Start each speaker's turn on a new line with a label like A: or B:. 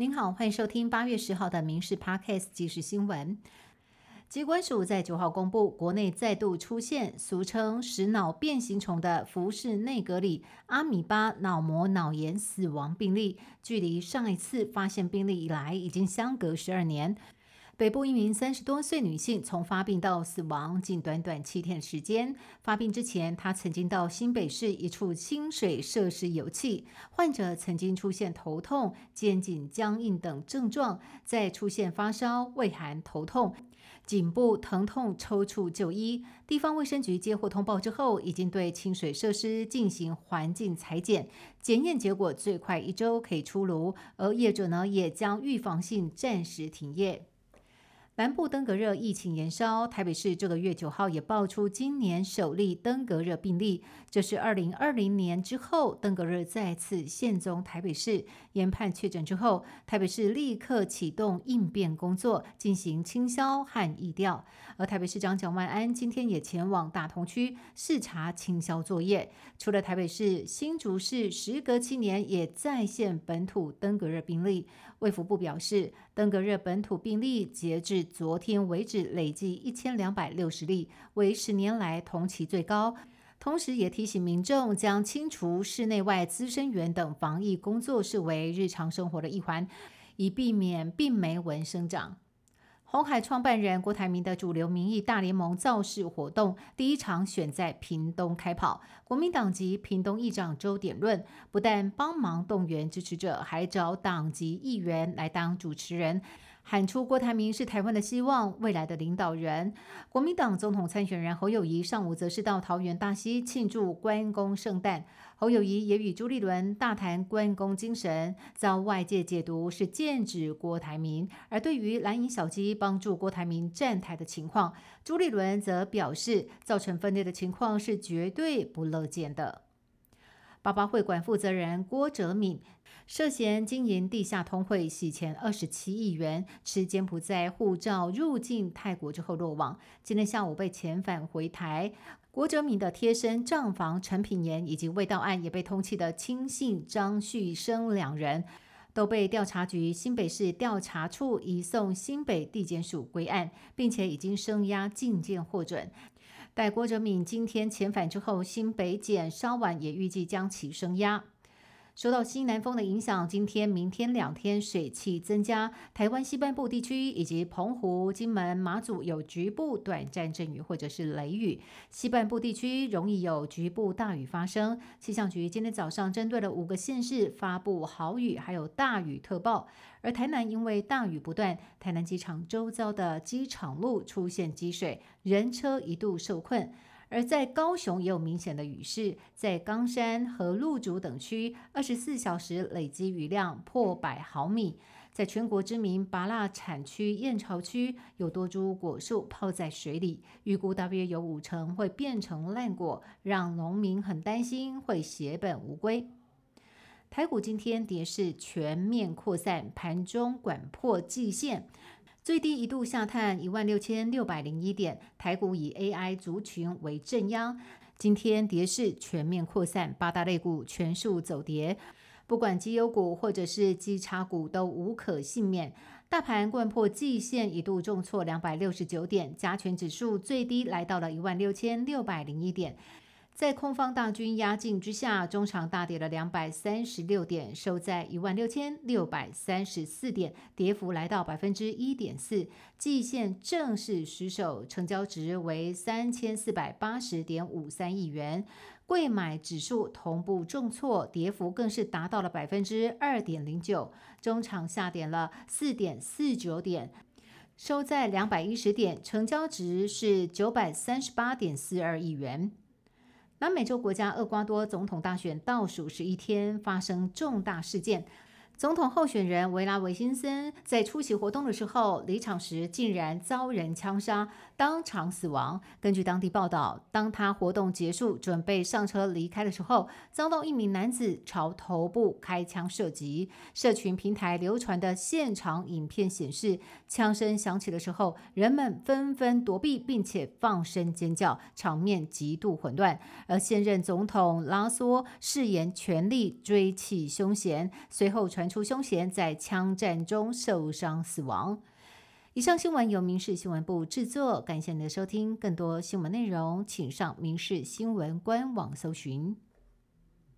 A: 您好，欢迎收听八月十号的《民事 Podcast》即时新闻。机关署在九号公布，国内再度出现俗称食脑变形虫的福氏内格里阿米巴脑膜脑炎死亡病例，距离上一次发现病例以来，已经相隔十二年。北部一名三十多岁女性，从发病到死亡仅短短七天时间。发病之前，她曾经到新北市一处清水设施游憩。患者曾经出现头痛、肩颈僵硬等症状，再出现发烧、畏寒、头痛、颈部疼痛、抽搐就医。地方卫生局接获通报之后，已经对清水设施进行环境裁剪，检验结果最快一周可以出炉。而业者呢，也将预防性暂时停业。南部登革热疫情延烧，台北市这个月九号也爆出今年首例登革热病例。这是二零二零年之后登革热再次现踪台北市。研判确诊之后，台北市立刻启动应变工作，进行清消和疫调。而台北市长蒋万安今天也前往大同区视察清消作业。除了台北市，新竹市时隔七年也再现本土登革热病例。卫福部表示，登革热本土病例截至昨天为止累计一千两百六十例，为十年来同期最高。同时，也提醒民众将清除室内外滋生源等防疫工作视为日常生活的一环，以避免病媒蚊生长。红海创办人郭台铭的主流民意大联盟造势活动第一场选在屏东开跑，国民党籍屏东议长周点论不但帮忙动员支持者，还找党籍议员来当主持人。喊出郭台铭是台湾的希望，未来的领导人。国民党总统参选人侯友谊上午则是到桃园大溪庆祝关公圣诞。侯友谊也与朱立伦大谈关公精神，遭外界解读是剑指郭台铭。而对于蓝营小鸡帮助郭台铭站台的情况，朱立伦则表示，造成分裂的情况是绝对不乐见的。八八会馆负责人郭哲敏。涉嫌经营地下通汇洗钱二十七亿元，持柬埔寨护照入境泰国之后落网。今天下午被遣返回台。郭哲敏的贴身账房陈品言以及未到案也被通缉的亲信张旭生两人，都被调查局新北市调查处移送新北地检署归案，并且已经声押进见获准。在郭哲敏今天遣返之后，新北检稍晚也预计将其声押。受到西南风的影响，今天、明天两天水汽增加，台湾西半部地区以及澎湖、金门、马祖有局部短暂阵雨或者是雷雨，西半部地区容易有局部大雨发生。气象局今天早上针对了五个县市发布豪雨还有大雨特报，而台南因为大雨不断，台南机场周遭的机场路出现积水，人车一度受困。而在高雄也有明显的雨势，在冈山和鹿竹等区，二十四小时累积雨量破百毫米。在全国知名拔蜡产区燕巢区，有多株果树泡在水里，预估大约有五成会变成烂果，让农民很担心会血本无归。台股今天跌势全面扩散，盘中管破季线。最低一度下探一万六千六百零一点，台股以 AI 族群为正央，今天跌势全面扩散，八大类股全数走跌，不管绩优股或者是基差股都无可幸免。大盘贯破季线，一度重挫两百六十九点，加权指数最低来到了一万六千六百零一点。在空方大军压境之下，中场大跌了两百三十六点，收在一万六千六百三十四点，跌幅来到百分之一点四。季线正式失守，成交值为三千四百八十点五三亿元。贵买指数同步重挫，跌幅更是达到了百分之二点零九，中场下跌了四点四九点，收在两百一十点，成交值是九百三十八点四二亿元。南美洲国家厄瓜多总统大选倒数十一天，发生重大事件。总统候选人维拉维辛森在出席活动的时候，离场时竟然遭人枪杀，当场死亡。根据当地报道，当他活动结束，准备上车离开的时候，遭到一名男子朝头部开枪射击。社群平台流传的现场影片显示，枪声响起的时候，人们纷纷躲避，并且放声尖叫，场面极度混乱。而现任总统拉索誓言全力追缉凶嫌，随后传。出凶嫌在枪战中受伤死亡。以上新闻由民事新闻部制作，感谢您的收听。更多新闻内容，请上民事新闻官网搜寻。